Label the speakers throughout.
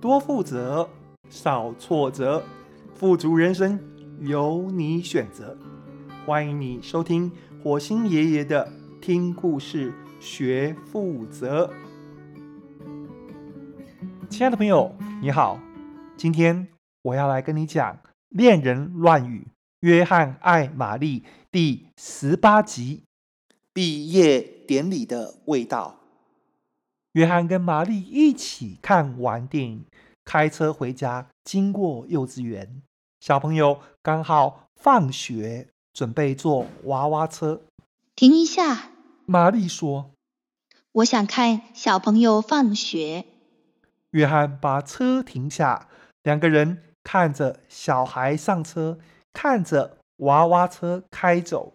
Speaker 1: 多负责，少挫折，富足人生由你选择。欢迎你收听火星爷爷的听故事学负责。亲爱的朋友，你好，今天我要来跟你讲《恋人乱语》约翰爱玛丽第十八集《毕业典礼的味道》。约翰跟玛丽一起看完电影，开车回家，经过幼稚园，小朋友刚好放学，准备坐娃娃车。
Speaker 2: 停一下，
Speaker 1: 玛丽说：“
Speaker 2: 我想看小朋友放学。”
Speaker 1: 约翰把车停下，两个人看着小孩上车，看着娃娃车开走。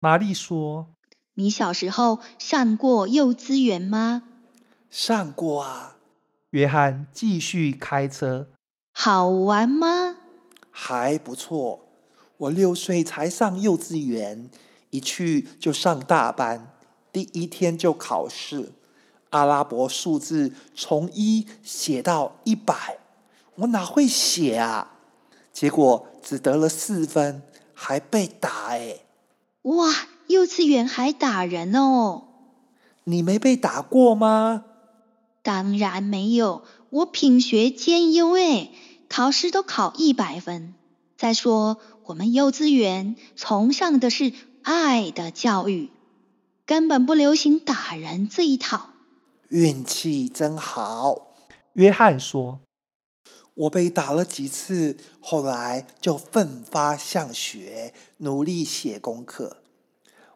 Speaker 1: 玛丽说：“
Speaker 2: 你小时候上过幼稚园吗？”
Speaker 3: 上过啊，
Speaker 1: 约翰继续开车。
Speaker 2: 好玩吗？
Speaker 3: 还不错。我六岁才上幼稚园，一去就上大班，第一天就考试，阿拉伯数字从一写到一百，我哪会写啊？结果只得了四分，还被打哎！
Speaker 2: 哇，幼稚园还打人哦？
Speaker 3: 你没被打过吗？
Speaker 2: 当然没有，我品学兼优诶，考试都考一百分。再说，我们幼稚园崇尚的是爱的教育，根本不流行打人这一套。
Speaker 3: 运气真好，
Speaker 1: 约翰说。
Speaker 3: 我被打了几次，后来就奋发向学，努力写功课。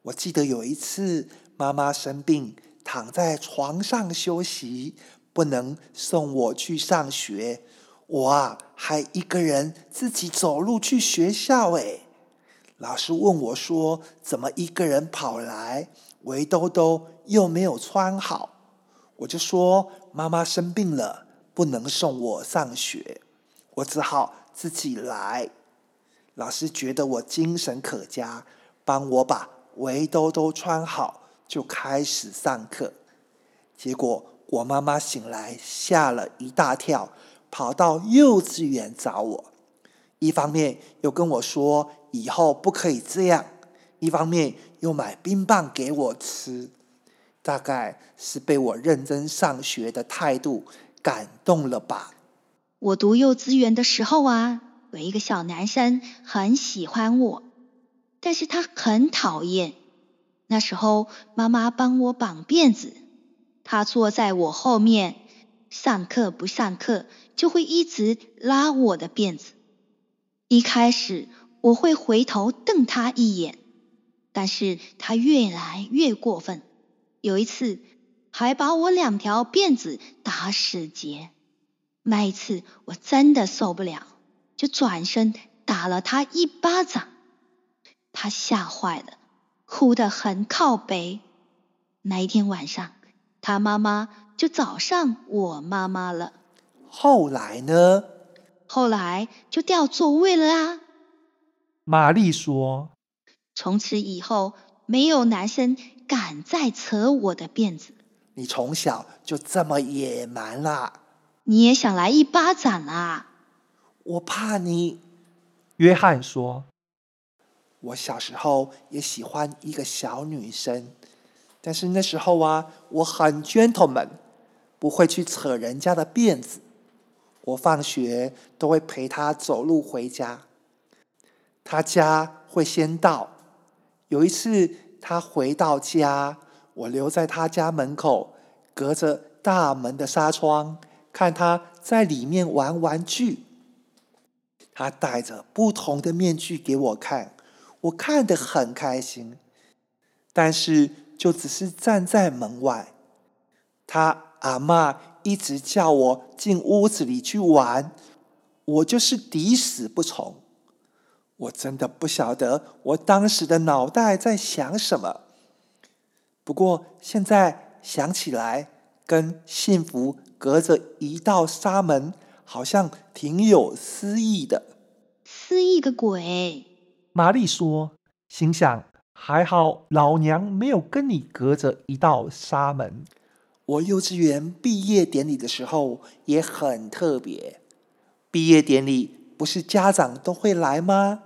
Speaker 3: 我记得有一次，妈妈生病。躺在床上休息，不能送我去上学，我啊还一个人自己走路去学校。哎，老师问我说：“怎么一个人跑来？围兜兜又没有穿好？”我就说：“妈妈生病了，不能送我上学，我只好自己来。”老师觉得我精神可嘉，帮我把围兜兜穿好。就开始上课，结果我妈妈醒来吓了一大跳，跑到幼稚园找我，一方面又跟我说以后不可以这样，一方面又买冰棒给我吃，大概是被我认真上学的态度感动了吧。
Speaker 2: 我读幼稚园的时候啊，有一个小男生很喜欢我，但是他很讨厌。那时候，妈妈帮我绑辫子，她坐在我后面，上课不上课就会一直拉我的辫子。一开始我会回头瞪她一眼，但是她越来越过分，有一次还把我两条辫子打死结。那一次我真的受不了，就转身打了她一巴掌，她吓坏了。哭得很靠北。那一天晚上，他妈妈就找上我妈妈了。
Speaker 3: 后来呢？
Speaker 2: 后来就调座位了啊。
Speaker 1: 玛丽说：“
Speaker 2: 从此以后，没有男生敢再扯我的辫子。”
Speaker 3: 你从小就这么野蛮啦？
Speaker 2: 你也想来一巴掌啊？
Speaker 3: 我怕你。
Speaker 1: 约翰说。
Speaker 3: 我小时候也喜欢一个小女生，但是那时候啊，我很 gentleman，不会去扯人家的辫子。我放学都会陪她走路回家，她家会先到。有一次她回到家，我留在她家门口，隔着大门的纱窗，看她在里面玩玩具。她戴着不同的面具给我看。我看得很开心，但是就只是站在门外。他阿妈一直叫我进屋子里去玩，我就是抵死不从。我真的不晓得我当时的脑袋在想什么。不过现在想起来，跟幸福隔着一道纱门，好像挺有诗意的。
Speaker 2: 诗意个鬼！
Speaker 1: 玛丽说：“心想还好，老娘没有跟你隔着一道纱门。
Speaker 3: 我幼稚园毕业典礼的时候也很特别。毕业典礼不是家长都会来吗？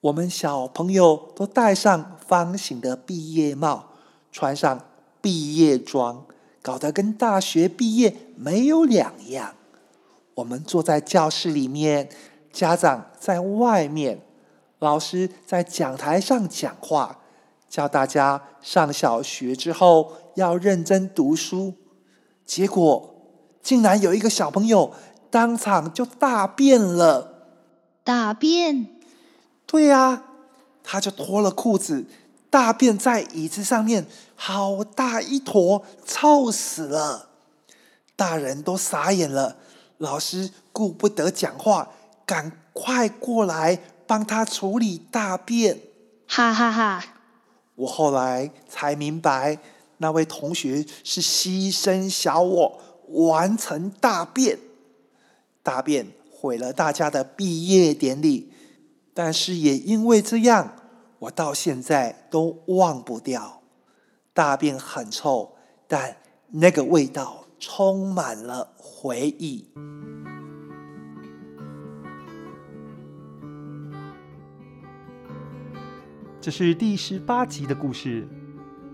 Speaker 3: 我们小朋友都戴上方形的毕业帽，穿上毕业装，搞得跟大学毕业没有两样。我们坐在教室里面，家长在外面，老师在讲台上讲话。叫大家上小学之后要认真读书，结果竟然有一个小朋友当场就大便了。
Speaker 2: 大便？
Speaker 3: 对呀，他就脱了裤子，大便在椅子上面，好大一坨，臭死了！大人都傻眼了，老师顾不得讲话，赶快过来帮他处理大便。
Speaker 2: 哈哈哈。
Speaker 3: 我后来才明白，那位同学是牺牲小我，完成大便，大便毁了大家的毕业典礼。但是也因为这样，我到现在都忘不掉。大便很臭，但那个味道充满了回忆。
Speaker 1: 这是第十八集的故事。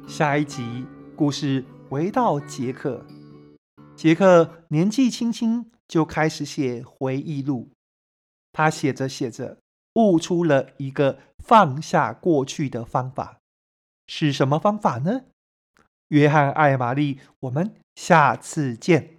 Speaker 1: 下一集故事回到杰克。杰克年纪轻轻就开始写回忆录。他写着写着，悟出了一个放下过去的方法。是什么方法呢？约翰艾玛丽，我们下次见。